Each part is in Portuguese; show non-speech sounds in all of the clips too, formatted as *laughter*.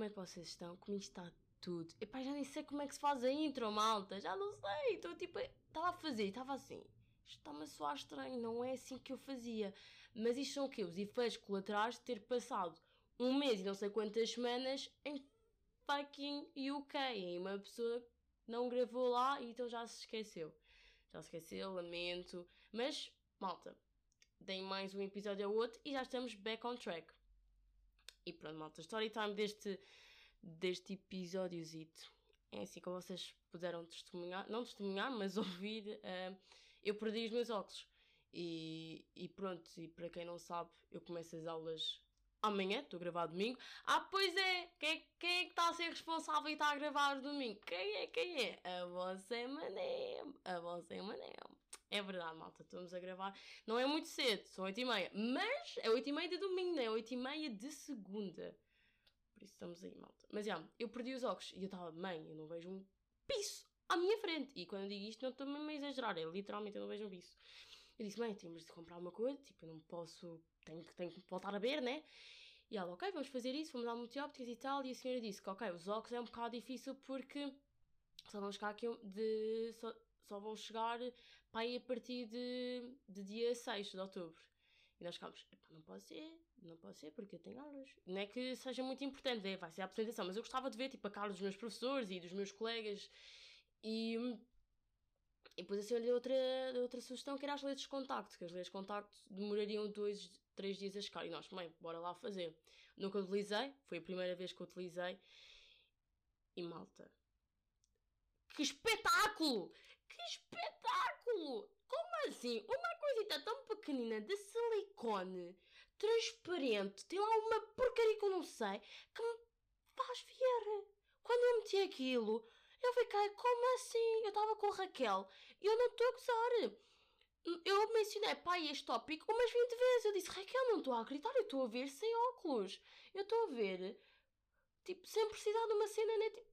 Como é que vocês estão? Comigo está tudo. Epá, já nem sei como é que se faz a intro, malta. Já não sei. Estou tipo... Estava a fazer, estava assim. Está-me a soar estranho, não é assim que eu fazia. Mas isto são o quê? Os efeitos colaterais de ter passado um mês e não sei quantas semanas em fucking UK. E uma pessoa não gravou lá e então já se esqueceu. Já se esqueceu, lamento. Mas, malta, deem mais um episódio ao outro e já estamos back on track. E pronto, malta, story time deste, deste episódiozito. É assim como vocês puderam testemunhar, não testemunhar, mas *laughs* ouvir, uh, eu perdi os meus óculos. E, e pronto, e para quem não sabe, eu começo as aulas amanhã, estou a gravar domingo. Ah, pois é! Quem, quem é que está a ser responsável e está a gravar domingo? Quem é? Quem é? A vossa mané! A vossa mané! É verdade, malta, estamos a gravar. Não é muito cedo, são 8 e meia. Mas é 8 e meia de domingo, não é 8 e meia de segunda. Por isso estamos aí, malta. Mas já, eu perdi os óculos e eu estava, mãe, eu não vejo um piso à minha frente. E quando eu digo isto, não estou mesmo a exagerar, é literalmente eu não vejo um piso. Eu disse, mãe, temos de comprar uma coisa, tipo, eu não posso, tenho, tenho que voltar a ver, né? E ela, ok, vamos fazer isso, vamos dar multiópticas e tal. E a senhora disse que, ok, os óculos é um bocado difícil porque só vamos ficar aqui de. Só, só vão chegar aí a partir de, de dia 6 de outubro. E nós ficámos, não pode ser, não pode ser, porque eu tenho aulas. Não é que seja muito importante, é, vai ser a apresentação, mas eu gostava de ver tipo, a cara dos meus professores e dos meus colegas. E, e depois assim, olhei outra, outra sugestão que era as letras de contacto, que as letras de contacto demorariam dois, três dias a chegar. E nós, mãe, bora lá fazer. Nunca utilizei, foi a primeira vez que utilizei. E malta, que espetáculo! Que espetáculo! Como assim? Uma coisita tão pequenina de silicone, transparente, tem lá uma porcaria que eu não sei, que me faz ver. Quando eu meti aquilo, eu fiquei, como assim? Eu estava com a Raquel e eu não estou a gozar. Eu mencionei, pai, este tópico umas 20 vezes. Eu disse, Raquel, não estou a acreditar, eu estou a ver sem óculos. Eu estou a ver, tipo, sem precisar de uma cena, né? Tipo,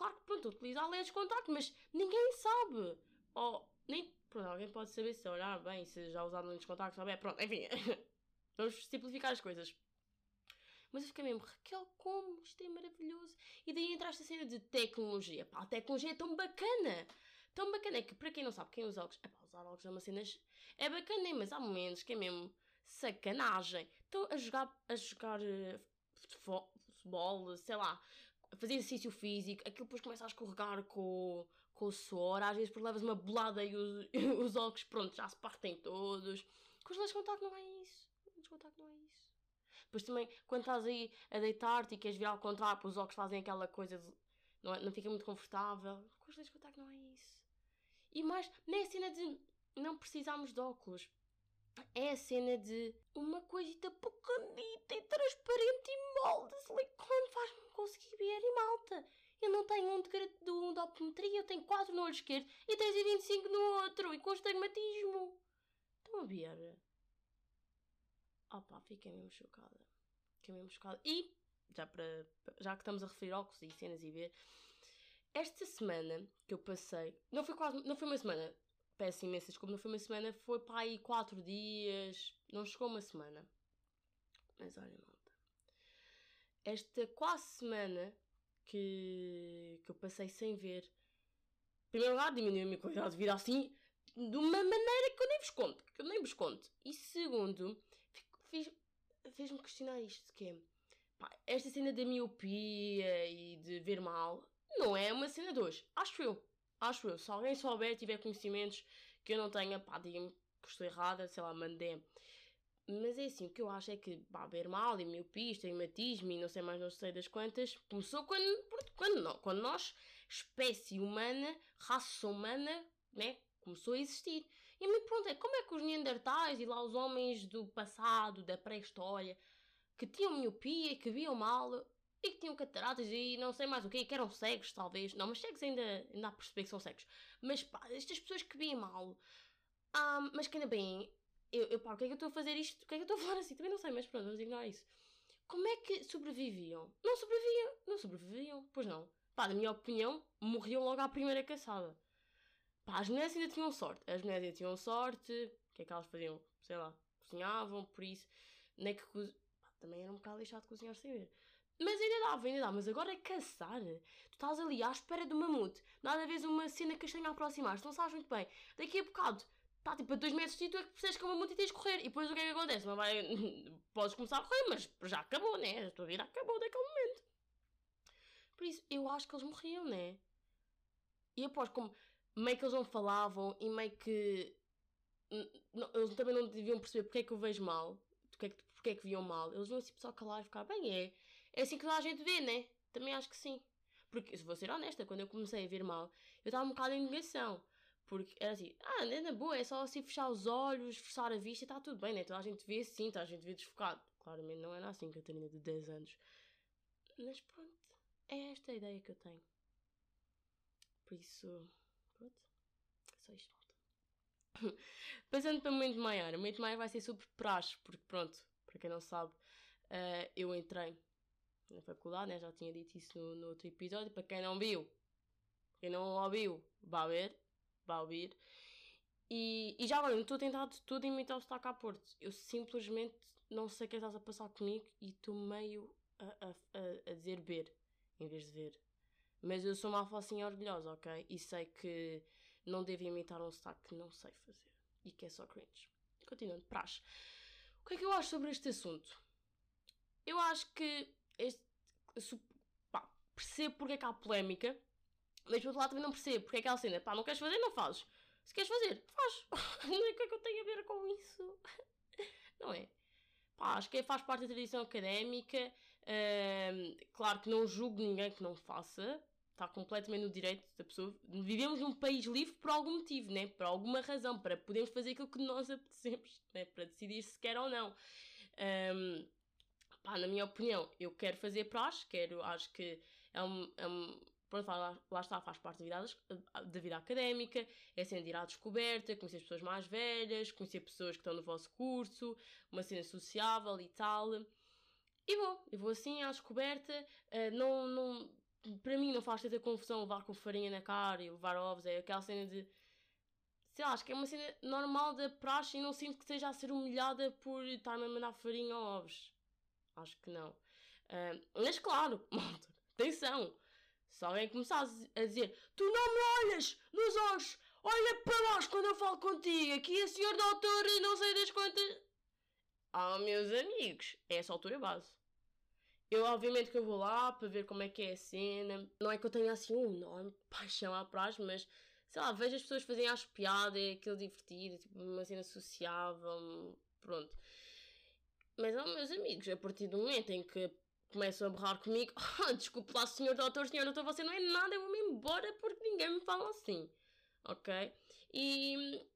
claro que pronto, utilizar lentes de contacto, mas ninguém sabe. Ou nem. Pronto, alguém pode saber se olhar bem, se já usar lentes de contacto, sabe? Pronto, enfim. *laughs* Vamos simplificar as coisas. Mas eu fiquei mesmo, Raquel, como? Isto é maravilhoso. E daí entra esta cena de tecnologia. Pá, a tecnologia é tão bacana. Tão bacana. É que, para quem não sabe, quem usa óculos... É pá, usar óculos é uma cena... É bacana, mas há momentos que é mesmo sacanagem. Estão a jogar... A jogar uh, futebol, sei lá fazer exercício físico, aquilo depois começa a escorregar com, com o suor, às vezes por levas uma bolada e os, *laughs* os óculos, pronto, já se partem todos. Com os lentes de contacto não é isso. Os lentes de contacto não é isso. Depois também, quando estás aí a deitar-te e queres virar ao contrário, os óculos fazem aquela coisa de, não, é, não fica muito confortável. Com os lentes de contacto não é isso. E mais, nem a cena de não precisarmos de óculos é a cena de uma coisita pequenita e transparente e molde de silicone faz-me conseguir ver e malta. Eu não tenho um de, um de optometria, eu tenho 4 no olho esquerdo e 3,25 no outro e com estigmatismo. Estão a ver? Opa, fiquei mesmo chocada. Fiquei mesmo chocada. E, já, para, já que estamos a referir óculos e cenas e ver, esta semana que eu passei, não foi quase, não foi uma semana, peço imensa desculpa, não foi uma semana, foi para aí quatro dias, não chegou uma semana. Mas olha, malta. Esta quase semana que, que eu passei sem ver, em primeiro lugar, diminuiu a minha qualidade de vida assim, de uma maneira que eu nem vos conto, que eu nem vos conto. E segundo, fez-me questionar isto, que é, pá, esta cena da miopia e de ver mal, não é uma cena de hoje, acho eu. Acho eu. Se alguém souber, tiver conhecimentos que eu não tenha, pá, diga-me que estou errada, sei lá, mandei. Mas é assim, o que eu acho é que, pá, ver mal e miopia, estigmatismo e não sei mais, não sei das quantas, começou quando, quando, quando nós, espécie humana, raça humana, né, começou a existir. E a minha pergunta é, como é que os neandertais e lá os homens do passado, da pré-história, que tinham miopia, que viam mal, e que tinham cataratas e não sei mais o quê, que eram cegos, talvez. Não, mas cegos ainda, ainda há perceber que são cegos. Mas pá, estas pessoas que veem mal, um, mas que ainda bem, eu, eu pá, o que é que eu estou a fazer isto? O que é que eu estou a falar assim? Também não sei, mas pronto, vamos ignorar isso. Como é que sobreviviam? Não sobreviviam, não sobreviviam, pois não. Pá, na minha opinião, morriam logo à primeira caçada. Pá, as mulheres ainda tinham sorte. As mulheres ainda tinham sorte. O que é que elas faziam? Sei lá, cozinhavam, por isso. Nem que também era um bocado lixado cozinhar sem ver. Mas ainda dava, ainda dá. Mas agora é caçar. Tu estás ali à espera do mamute. Nada vez uma cena castanha a aproximar-se. Não sabes muito bem. Daqui a bocado está tipo a 2 metros de ti, tu é que percebes que é uma multa e tens de correr. E depois o que é que acontece? Não vai... *laughs* Podes começar a correr, mas já acabou, né? A tua vida acabou daquele momento. Por isso, eu acho que eles morriam, né? E após, como meio que eles não falavam e meio que. Eles também não deviam perceber porque é que eu vejo mal, porque é que, porque é que viam mal. Eles iam tipo só calar e ficar bem, é. É assim que toda a gente vê, né? Também acho que sim. Porque, se vou ser honesta, quando eu comecei a ver mal, eu estava um bocado em negação. Porque era assim, ah, é na boa, é só assim fechar os olhos, forçar a vista e está tudo bem, né? Toda a gente vê assim, toda a gente vê desfocado. Claramente não era assim, Catarina de 10 anos. Mas pronto, é esta a ideia que eu tenho. Por isso, pronto, só isto, malta. *laughs* Passando para o momento maior, o momento maior vai ser super praxe, porque pronto, para quem não sabe, uh, eu entrei na faculdade, né? já tinha dito isso no, no outro episódio. Para quem não viu, quem não ouviu, vá ver, vá ouvir. E, e já agora, estou a tentar tudo imitar o sotaque a Porto. Eu simplesmente não sei o que é estás a passar comigo e estou meio a, a, a, a, dizer ver em vez de ver. Mas eu sou uma alfacinha orgulhosa, ok? E sei que não devo imitar um sotaque que não sei fazer. E que é só cringe. Continuando, praxe. O que é que eu acho sobre este assunto? Eu acho que este, pá, percebo porque é que há polémica, mas por outro lado também não percebo porque é que há cena, pá, não queres fazer, não fazes. Se queres fazer, faz. *laughs* não é que é que eu tenho a ver com isso. *laughs* não é? Pá, acho que é, faz parte da tradição académica. claro que não julgo ninguém que não faça. Está completamente no direito da pessoa. Vivemos num país livre por algum motivo, né? Por alguma razão, para podermos fazer aquilo que nós *laughs* apetecemos, né? Para decidir se quer ou não. Um, pá, na minha opinião, eu quero fazer praxe, quero, acho que é um, é um pronto, lá, lá, está, faz parte da vida, da vida académica, é sendo ir à descoberta, conhecer as pessoas mais velhas, conhecer pessoas que estão no vosso curso, uma cena sociável e tal. E vou, eu vou assim à descoberta, uh, não, não, para mim não faz tanta confusão levar com farinha na cara e levar ovos, é aquela cena de sei lá, acho que é uma cena normal da praxe e não sinto que esteja a ser humilhada por estar-me a mandar farinha ou ovos. Acho que não. Uh, mas claro, *laughs* malta, atenção. Se alguém começar a dizer Tu não me olhas nos olhos, olha para baixo quando eu falo contigo, aqui a senhor doutor não sei das quantas. Ah, meus amigos, é essa altura base. Eu, obviamente, que eu vou lá para ver como é que é a cena. Não é que eu tenha assim um enorme *laughs* paixão à praxe, mas sei lá, vejo as pessoas fazerem as piadas, é aquilo divertido, tipo uma cena sociável, pronto. Mas, oh, meus amigos, a partir do momento em que começam a berrar comigo, oh, *laughs* desculpe lá, senhor doutor, senhor doutor, você não é nada, eu vou-me embora porque ninguém me fala assim. Ok? E,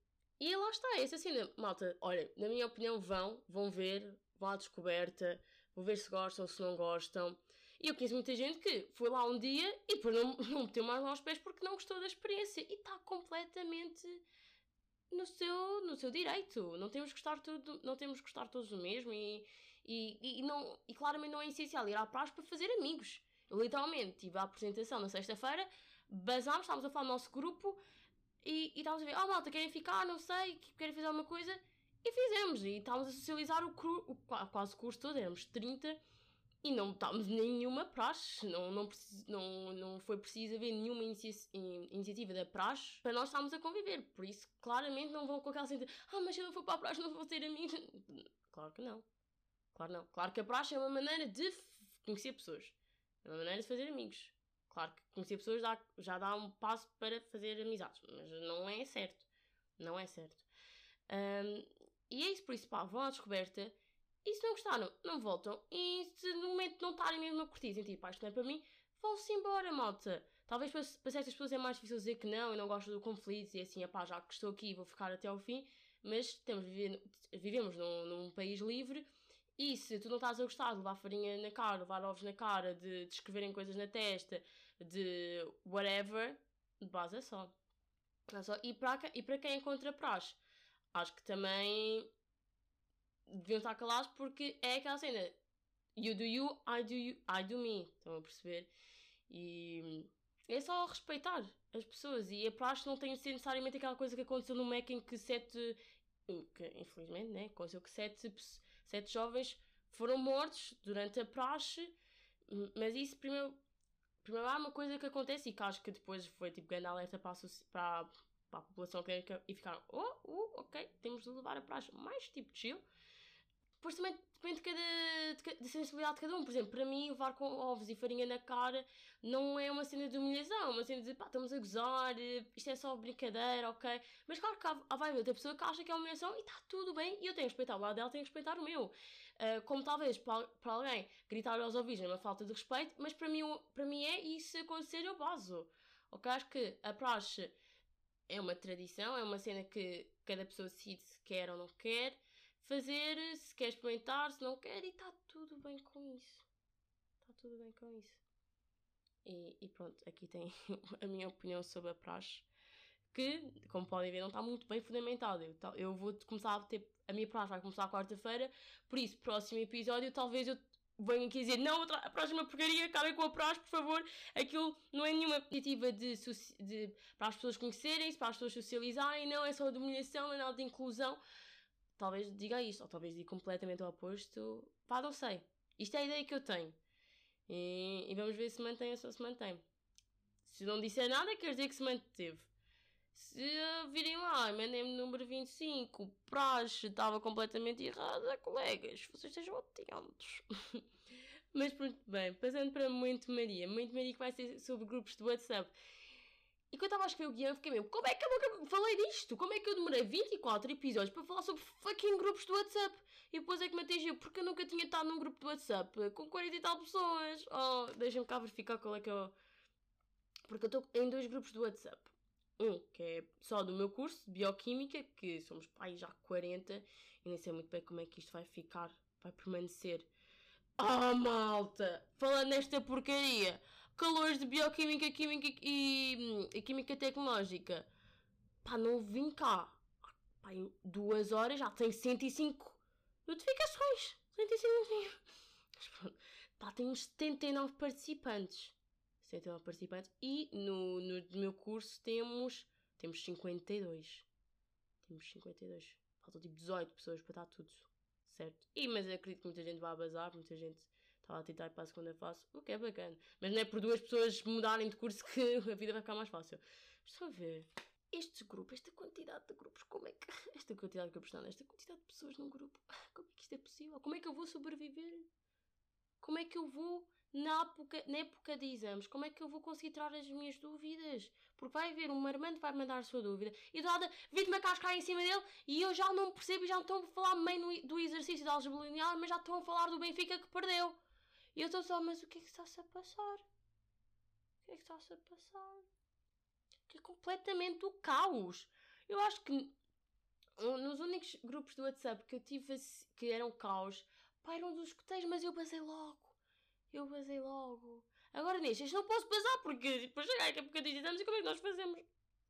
e lá está, essa cena, malta, olha, na minha opinião, vão, vão ver, vão à descoberta, vão ver se gostam, se não gostam. E eu conheço muita gente que foi lá um dia e depois não, *laughs* não meteu mais lá os pés porque não gostou da experiência e está completamente no seu, no seu direito. Não temos que gostar tudo, não temos que gostar todos do mesmo e, e, e, não, e claramente não é essencial ir à praxe para fazer amigos. Eu literalmente tive a apresentação na sexta-feira, basámos, estávamos a falar no nosso grupo e, e estávamos a ver, oh malta, querem ficar, não sei, querem fazer alguma coisa? E fizemos, e estávamos a socializar o, cru, o quase o curso todo, éramos 30 e não estávamos nenhuma praxe, não, não, não, não foi preciso haver nenhuma inicia iniciativa da praxe para nós estarmos a conviver. Por isso, claramente, não vão com aquela sensação ah, mas se eu não for para a praxe não vou ter amigos. *laughs* Claro que não. Claro não. Claro que a praxe é uma maneira de conhecer pessoas. É uma maneira de fazer amigos. Claro que conhecer pessoas dá, já dá um passo para fazer amizades, mas não é certo. Não é certo. Um, e é isso, por isso, pá, vão à descoberta e se não gostaram, não voltam. E se no momento não estarem mesmo a curtir, sentir, pá, isto não é para mim, vão-se embora, malta. Talvez para, para certas pessoas é mais difícil dizer que não, eu não gosto do conflito e assim, pá, já que estou aqui vou ficar até ao fim. Mas temos, vivemos num, num país livre e se tu não estás a gostar de levar farinha na cara, levar ovos na cara, de, de escreverem coisas na testa, de whatever, de base é só. É só. E, para, e para quem encontra praxe, acho que também deviam estar calados porque é aquela cena. You do you, I do you, I do me. Estão a perceber? E é só respeitar as pessoas. E a praxe não tem de ser necessariamente aquela coisa que aconteceu no Mac em que sete. Que, infelizmente, né? Aconteceu que sete, sete jovens foram mortos durante a praxe, mas isso primeiro, primeiro há uma coisa que acontece e que acho que depois foi tipo grande alerta para a, para, para a população académica e ficaram, oh, oh, ok, temos de levar a praxe mais tipo chill. Depois também depende de cada, de, de sensibilidade de cada um. Por exemplo, para mim, levar com ovos e farinha na cara não é uma cena de humilhação, é uma cena de pá, estamos a gozar, isto é só brincadeira, ok? Mas claro que há, vai haver outra pessoa que acha que é humilhação e está tudo bem e eu tenho que respeitar o lado dela, tenho que respeitar o meu. Uh, como talvez para, para alguém gritar aos ouvidos é uma falta de respeito, mas para mim, para mim é e se acontecer eu baso. Ok? Acho que a praxe é uma tradição, é uma cena que cada pessoa decide se quer ou não quer fazer, se quer experimentar, se não quer, e está tudo bem com isso. Está tudo bem com isso. E, e, pronto, aqui tem *laughs* a minha opinião sobre a praxe, que, como podem ver, não está muito bem fundamentada. Eu, eu vou começar a ter. A minha praxe vai começar quarta-feira, por isso, próximo episódio, talvez eu venha aqui dizer: não, a próxima porcaria, acabem com a praxe, por favor. Aquilo não é nenhuma iniciativa de, de, para as pessoas conhecerem-se, para as pessoas socializarem, não é só de não é nada de inclusão talvez diga isto, ou talvez diga completamente o oposto. Pá, não sei. Isto é a ideia que eu tenho. E, e vamos ver se mantém ou se mantém. Se não disser nada, quer dizer que se manteve. Se virem lá, mandem-me número 25, praxe estava completamente errada, colegas, vocês estejam atentos. *laughs* Mas pronto, bem, passando para Muito Maria. Muito Maria que vai ser sobre grupos de WhatsApp. E quando estava a escrever o guião, fiquei mesmo, como é que eu falei disto? Como é que eu demorei 24 episódios para falar sobre fucking grupos do WhatsApp? E depois é que me atingiu, porque eu nunca tinha estado num grupo do WhatsApp com 40 e tal pessoas. Oh, deixem-me cá verificar qual é que é Porque eu estou em dois grupos do WhatsApp. Um, que é só do meu curso de Bioquímica, que somos pais já 40, e nem sei muito bem como é que isto vai ficar, vai permanecer. Oh, malta! Falando nesta porcaria! calores de bioquímica, química e, e química tecnológica. Pá, não vim cá. Pá, em duas horas já tem 105 notificações. 105 Mas pronto. Pá, temos 79 participantes. 79 participantes. E no, no meu curso temos, temos 52. Temos 52. Faltam tipo 18 pessoas para estar tudo certo. E, mas acredito que muita gente vai bazar, muita gente estava a tentar para a segunda fase, o que é bacana. Mas não é por duas pessoas mudarem de curso que *laughs* a vida vai ficar mais fácil. Estou a ver. Estes grupos, esta quantidade de grupos, como é que. *laughs* Esta quantidade de grupos, não, esta quantidade de pessoas num grupo, *laughs* como é que isto é possível? Como é que eu vou sobreviver? Como é que eu vou na época, na época de exames, como é que eu vou conseguir tirar as minhas dúvidas? Porque vai haver um marmante vai mandar a sua dúvida e do nada vi-te-me a cascar em cima dele e eu já não percebo e já estão a falar bem do exercício da álgebra linear, mas já estão a falar do Benfica que perdeu. E eu estou só, mas o que é que está-se a passar? O que é que está-se a passar? Que é completamente o caos. Eu acho que nos únicos grupos do WhatsApp que eu tive que eram caos, pá, eram dos escuteiros, mas eu basei logo. Eu basei logo. Agora nestes não posso basar porque depois chegar aqui a de exames e como é que nós fazemos?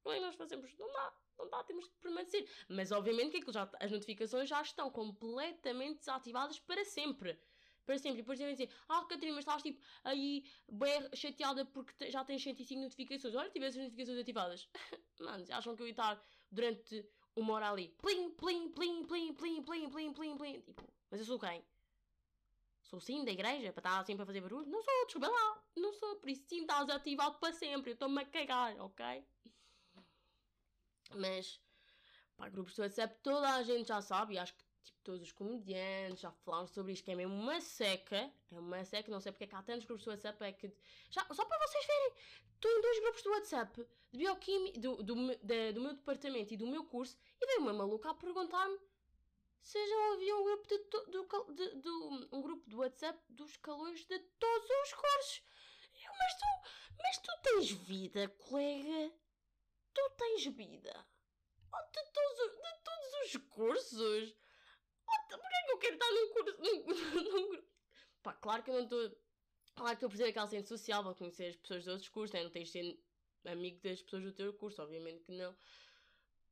Como é que nós fazemos? Não dá, não dá, temos que permanecer. Mas obviamente que já, as notificações já estão completamente desativadas para sempre para sempre. E depois devem dizer, ah, Catarina, mas estás tipo aí bem chateada porque já tens 105 notificações. Olha, tivesse as notificações ativadas. *laughs* Mano, acham que eu ia estar durante uma hora ali, plim, plim, plim, plim, plim, plim, plim, plim, plim. Tipo, mas eu sou quem? Sou sim da igreja para estar sempre a fazer barulho? Não sou, desculpa lá. Não sou, por isso sim estás ativado para sempre. Eu estou-me a cagar, ok? Mas, para grupos do WhatsApp, toda a gente já sabe, e acho que tipo, todos os comediantes já falaram sobre isto, que é mesmo uma seca. É uma seca, não sei porque é que há tantos grupos do WhatsApp. É que. Já, só para vocês verem, estou em dois grupos do WhatsApp de bioquímica, do, do, do meu departamento e do meu curso, e veio uma maluca a perguntar-me se já havia um grupo de, do, de, de, um grupo do WhatsApp dos calores de todos os cursos. Eu, mas tu, mas tu tens vida, colega? Tu tens vida? Oh, de, todos, de todos os cursos? Porquê que eu quero estar num curso. Num, *laughs* num? Pá, claro que eu não estou. Claro que eu preciso daquela centro social, vou conhecer as pessoas de outros cursos, né? não tens de ser amigo das pessoas do teu curso, obviamente que não.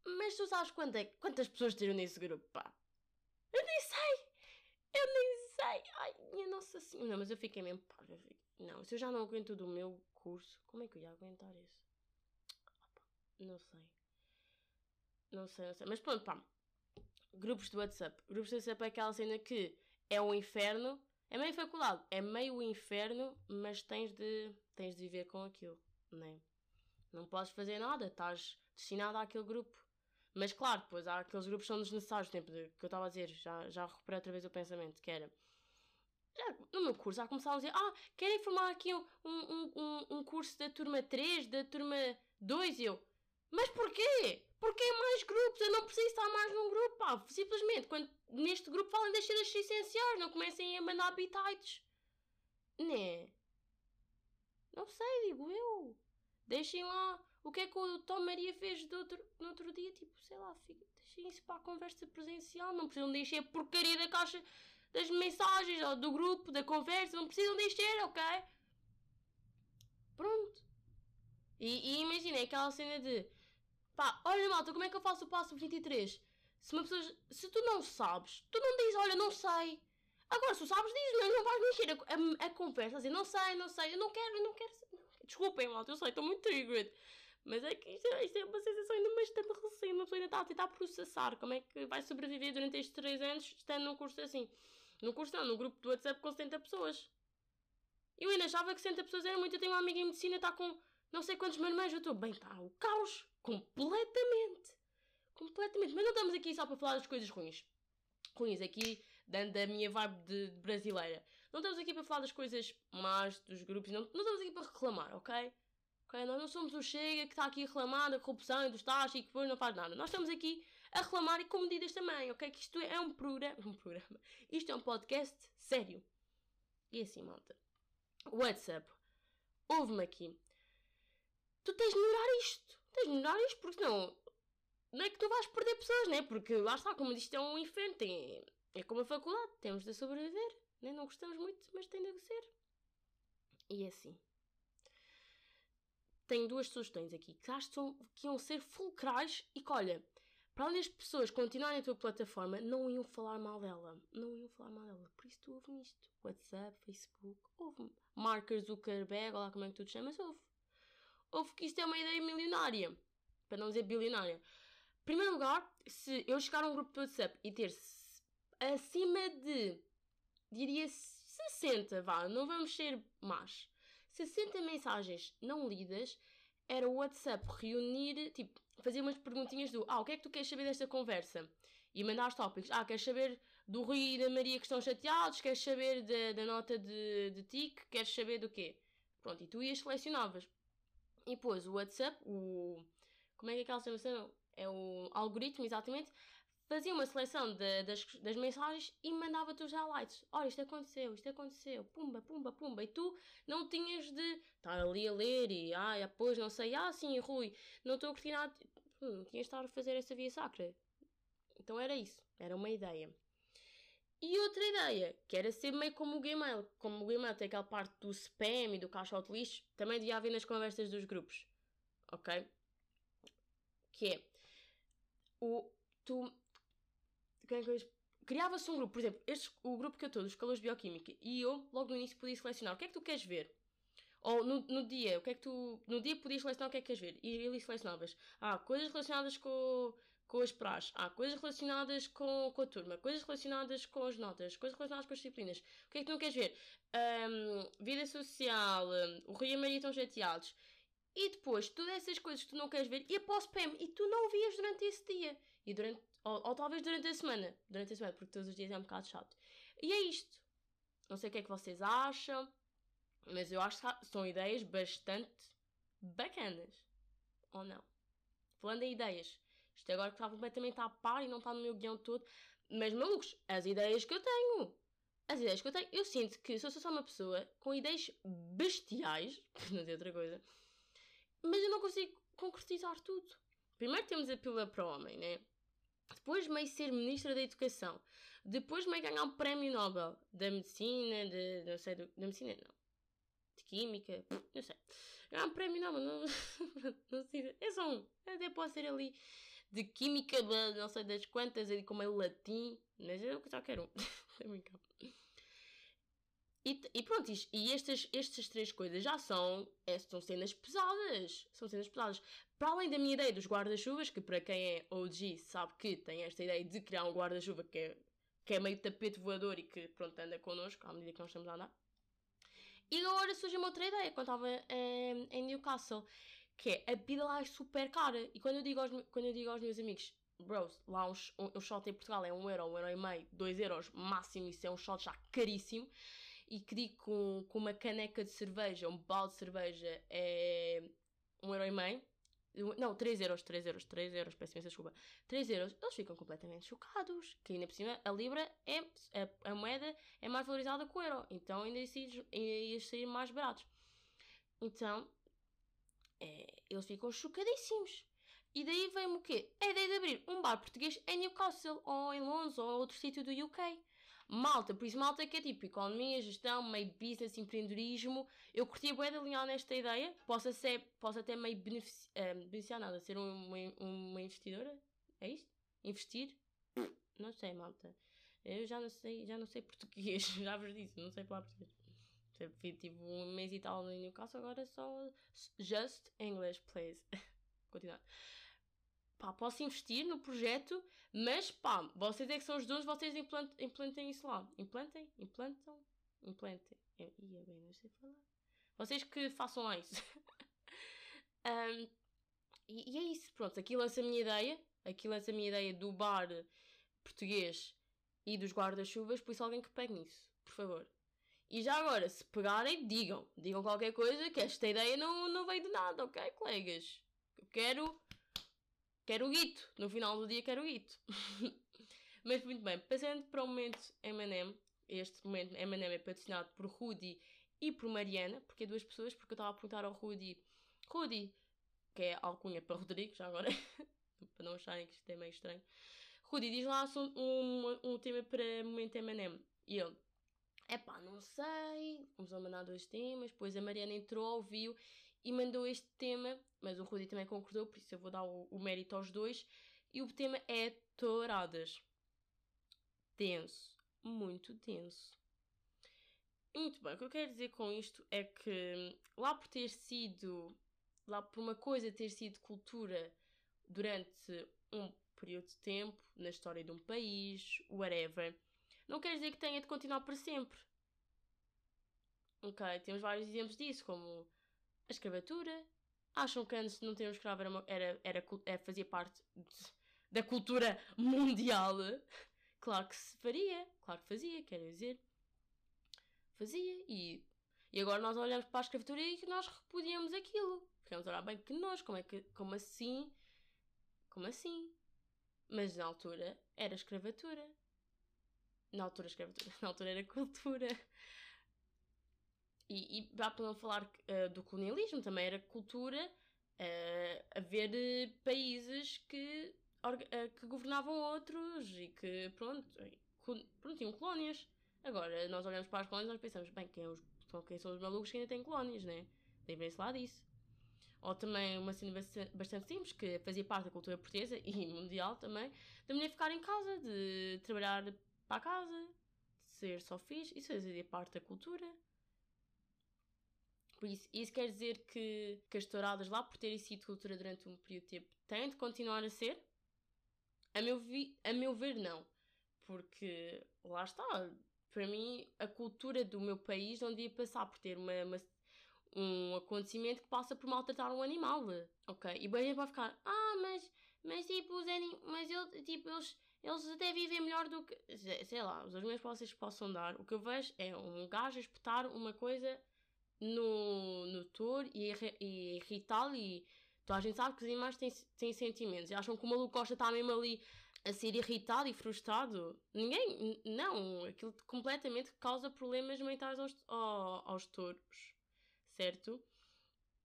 Mas tu sabes quanto é, quantas pessoas tiram nesse grupo, pá? Eu nem sei! Eu nem sei! Ai, minha Nossa Senhora! Não, mas eu fiquei mesmo pá, fiquei... Não, se eu já não aguento do meu curso, como é que eu ia aguentar isso? Opa, não sei. Não sei, não sei. Mas pronto, pá grupos do WhatsApp. Grupos do WhatsApp é aquela cena que é o inferno. É meio faculdade, é meio inferno, mas tens de, tens de viver com aquilo, não é? Não podes fazer nada, estás destinado àquele grupo. Mas claro, depois há aqueles grupos que são desnecessários, tempo de, que eu estava a dizer, já, já recuperei outra vez o pensamento, que era já, no meu curso já começaram a dizer, ah, querem formar aqui um, um, um, um curso da turma 3, da turma 2, e eu, mas porquê? Porquê mais grupos? Eu não preciso estar mais num grupo, pá. Simplesmente, quando neste grupo falem das cenas essenciais, não comecem a mandar habitats. Né? Não sei, digo eu. Deixem lá o que é que o Tom Maria fez do outro, no outro dia, tipo, sei lá, fica, deixem isso para a conversa presencial. Não precisam deixar a porcaria da caixa das mensagens, ou do grupo, da conversa. Não precisam deixar, ok? Pronto. E, e imaginei aquela cena de Pá, olha malta, como é que eu faço o passo 23? Se uma pessoa. Se tu não sabes, tu não dizes, olha, não sei. Agora, se tu sabes, diz, mas não vais mexer a, a, a conversa, assim, não sei, não sei, eu não quero, eu não quero. *laughs* Desculpem, malta, eu sei, estou muito triggered. Mas é que isto, é, isto é uma sensação ainda bastante recente, uma pessoa ainda está a tentar processar como é que vai sobreviver durante estes 3 anos estando num curso assim. Num curso não, num grupo do WhatsApp com 70 pessoas. Eu ainda achava que 70 pessoas era muito. Eu tenho uma amiga em medicina, está com não sei quantos manuais, eu estou bem, está o caos. Completamente. Completamente. Mas não estamos aqui só para falar das coisas ruins. Ruins aqui, dando a minha vibe de, brasileira. Não estamos aqui para falar das coisas más dos grupos. Não, não estamos aqui para reclamar, ok? okay? Nós não somos o Chega que está aqui a reclamar da corrupção e dos taxas e que depois não faz nada. Nós estamos aqui a reclamar e com medidas também, ok? Que isto é um programa. Um programa. Isto é um podcast sério. E assim, malta. WhatsApp. Ouve-me aqui. Tu tens de melhorar isto tens isto, porque senão não é que tu vais perder pessoas, né? Porque lá está, como isto é um inferno, é como a faculdade, temos de sobreviver, né? Não gostamos muito, mas tem de ser. E é assim. Tenho duas sugestões aqui que acho que iam ser fulcrais e que, olha, para além das pessoas continuarem a tua plataforma, não iam falar mal dela. Não iam falar mal dela. Por isso tu ouve nisto. WhatsApp, Facebook, ouve Markers Zuckerberg, olha lá como é que tu te chamas, ouve houve que isto é uma ideia milionária, para não dizer bilionária. Em primeiro lugar, se eu chegar a um grupo de WhatsApp e ter acima de, diria 60, vá, não vamos ser más, 60 mensagens não lidas, era o WhatsApp reunir, tipo, fazer umas perguntinhas do, ah, o que é que tu queres saber desta conversa? E mandar os tópicos, ah, queres saber do Rui e da Maria que estão chateados, queres saber da, da nota de, de TIC, queres saber do quê? Pronto, e tu ias selecionavas. E depois o WhatsApp, o. Como é que é aquela chama É o algoritmo, exatamente. Fazia uma seleção de, das, das mensagens e mandava-te os highlights. Olha, isto aconteceu, isto aconteceu, pumba, pumba, pumba. E tu não tinhas de estar ali a ler e, ah, depois não sei, ah, sim, Rui, não estou a curtir nada. Não tinhas de estar a fazer essa via sacra. Então era isso, era uma ideia. E outra ideia, que era ser meio como o Gmail. Como o Gmail tem aquela parte do spam e do caixa de lixo, também devia haver nas conversas dos grupos. Ok? Que é. O, tu. É criava-se um grupo, por exemplo, este, o grupo que eu estou, dos calores de bioquímica, e eu, logo no início, podia selecionar o que é que tu queres ver. Ou no, no dia, o que é que tu. No dia podias selecionar o que é que queres ver. E ali selecionavas. Ah, coisas relacionadas com com as praxes. Há coisas relacionadas com, com a turma, coisas relacionadas com as notas, coisas relacionadas com as disciplinas. O que é que tu não queres ver? Um, vida social, um, o Rui e a Maria estão chateados. E depois, todas essas coisas que tu não queres ver, e após PM, e tu não vias durante esse dia. E durante, ou, ou, talvez durante a semana. Durante a semana, porque todos os dias é um bocado chato. E é isto. Não sei o que é que vocês acham, mas eu acho que são ideias bastante bacanas. Ou não? Falando em ideias, isto agora que está completamente à par e não está no meu guião todo. Mas, malucos, as ideias que eu tenho. As ideias que eu tenho. Eu sinto que sou só uma pessoa com ideias bestiais, *laughs* não dizer outra coisa, mas eu não consigo concretizar tudo. Primeiro temos a pílula para o homem, né? Depois meio ser ministra da educação. Depois meio ganhar um prémio Nobel da medicina, de, não sei, do, da medicina não. De química, não sei. Ganhar um prémio Nobel, não, *laughs* não sei. É só um. Até pode ser ali de química não sei das quantas, ali como é latim, mas eu só quero um. *laughs* e, e pronto, e estas, estas três coisas já são, é, são cenas pesadas. São cenas pesadas. Para além da minha ideia dos guarda-chuvas, que para quem é OG sabe que tem esta ideia de criar um guarda-chuva que é que é meio tapete voador e que, pronto, anda connosco à medida que nós estamos a andar. E agora surge uma outra ideia, quando estava em, em Newcastle, que é a bebida lá é super cara. E quando eu digo aos, quando eu digo aos meus amigos, bros, lá um, um, shot em Portugal é 1 um euro, 1 um euro e meio, 2 euros máximo, isso é um shot já caríssimo. E que digo com, com uma caneca de cerveja, um balde de cerveja é 1 um euro e meio. Não, 3 euros, 3 euros, 3 euros, peço imensa desculpa. 3 euros, eles ficam completamente chocados. Que ainda por cima a Libra é. A, a moeda é mais valorizada que o euro. Então ainda ia sair mais baratos. Então, é, eles ficam chocadíssimos. E daí vem-me o quê? A ideia de abrir um bar português em Newcastle, ou em Londres, ou outro sítio do UK. Malta, por isso malta que é tipo economia, gestão, meio business, empreendedorismo. Eu curti bué de alinhar nesta ideia. Posso, ser, posso até meio benefici uh, beneficiar nada, ser uma, uma investidora. É isto? Investir? Não sei, malta. Eu já não sei, já não sei português, *laughs* já vos disse, não sei falar português. Tive tipo um mês e tal no Newcastle, agora só just English, please. *laughs* Continuar pá, posso investir no projeto, mas pá, vocês é que são os donos, vocês implant, implantem isso lá. Implantem? Implantam? Implantem. Ia bem, não sei falar. Vocês que façam lá isso. *laughs* um, e, e, é isso, pronto. Aqui lança a minha ideia. Aqui lança a minha ideia do bar português e dos guarda-chuvas, por isso alguém que pegue nisso, por favor. E já agora, se pegarem, digam. Digam qualquer coisa, que esta ideia não, não veio de nada, ok, colegas? Eu quero Quero o guito. No final do dia quero o guito. *laughs* Mas muito bem, passando para o momento M&M. Este momento M&M é patrocinado por Rudy e por Mariana, porque é duas pessoas, porque eu estava a perguntar ao Rudy, Rudy, que é alcunha para Rodrigo, já agora, *laughs* para não acharem que isto é meio estranho. Rudy, diz lá um, um, um tema para momento M&M. E ele, epá, não sei, começou a mandar dois temas, depois a Mariana entrou, ouviu e mandou este tema, mas o Rudy também concordou, por isso eu vou dar o, o mérito aos dois. E o tema é Touradas. Tenso, muito tenso. Muito bem, o que eu quero dizer com isto é que lá por ter sido, lá por uma coisa ter sido cultura durante um período de tempo, na história de um país, whatever, não quer dizer que tenha de continuar para sempre. Ok, temos vários exemplos disso, como a escravatura. Acham que antes de não ter um escravo era, era, era, era fazia parte de, *laughs* da cultura mundial? Claro que se faria, claro que fazia, quero dizer. Fazia. E, e agora nós olhamos para a escravatura e nós repudiamos aquilo. Ficamos a olhar bem que nós, como, é que, como assim? Como assim? Mas na altura era escravatura. Na altura escravatura, *laughs* na altura era cultura. E, e dá para falar uh, do colonialismo, também era cultura uh, haver uh, países que, que governavam outros e que, pronto, pronto, tinham colónias. Agora, nós olhamos para as colónias e pensamos, bem, quem, é os, quem são os malucos que ainda têm colónias, né? Lembrem-se lá disso. Ou também uma cena bastante simples, que fazia parte da cultura portuguesa *laughs* e mundial também, da mulher ficar em casa, de trabalhar para casa, ser só fixe, isso fazia parte da cultura. Por isso, isso quer dizer que, que as touradas, lá por terem sido cultura durante um período de tempo, têm de continuar a ser? A meu, vi, a meu ver, não. Porque, lá está, para mim, a cultura do meu país não devia passar por ter uma, uma um acontecimento que passa por maltratar um animal. Ok? E bem vai ficar, ah, mas, mas tipo, os anim mas eu, tipo, eles, eles até vivem melhor do que. Sei lá, os argumentos que vocês possam dar. O que eu vejo é um gajo a espetar uma coisa no, no tour e, e irritá-lo e toda a gente sabe que os animais têm, têm sentimentos e acham que o maluco Costa está mesmo ali a ser irritado e frustrado. Ninguém, não, aquilo completamente causa problemas mentais aos, aos, touros, certo?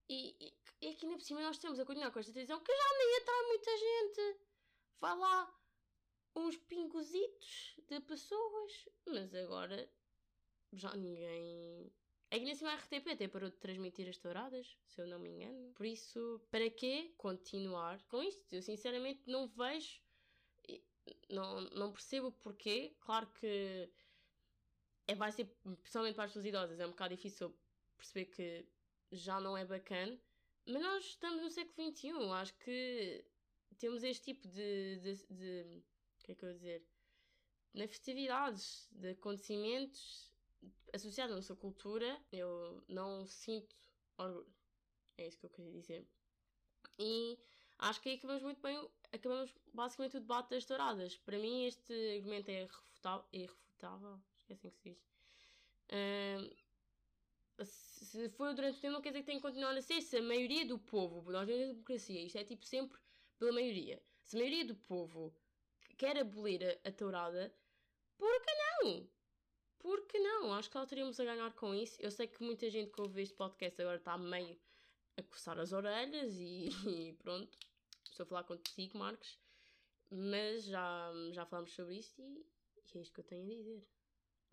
E, e, e aqui na por cima nós temos a continuar com esta televisão que já nem atrai muita gente. Vai lá uns pingositos de pessoas, mas agora já ninguém é que nem cima a RTP até parou de transmitir as touradas, se eu não me engano. Por isso, para quê continuar com isto? Eu sinceramente não vejo, não, não percebo porquê. Claro que é, vai ser, principalmente para as pessoas idosas, é um bocado difícil perceber que já não é bacana. Mas nós estamos no século XXI, acho que temos este tipo de. de, de que é que eu vou dizer? nas festividades de acontecimentos associados à nossa cultura, eu não sinto orgulho. É isso que eu queria dizer. E acho que aí acabamos muito bem, acabamos basicamente o debate das touradas. Para mim, este argumento é irrefutável. Irrefutável é assim que se diz. Se foi durante o tempo, não quer dizer que tem que continuar a ser. Se a maioria do povo, nós a democracia, isto é tipo sempre pela maioria. Se a maioria do povo quer abolir a, a tourada, por que não? Por que não? Acho que lá teríamos a ganhar com isso. Eu sei que muita gente que ouve este podcast agora está meio a coçar as orelhas e, *laughs* e pronto. Estou a falar contigo, Marcos. Mas já, já falamos sobre isto e, e é isto que eu tenho a dizer.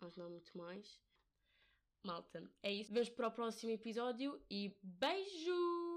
Mas não muito mais. Malta, é isso. Vemos para o próximo episódio e beijo!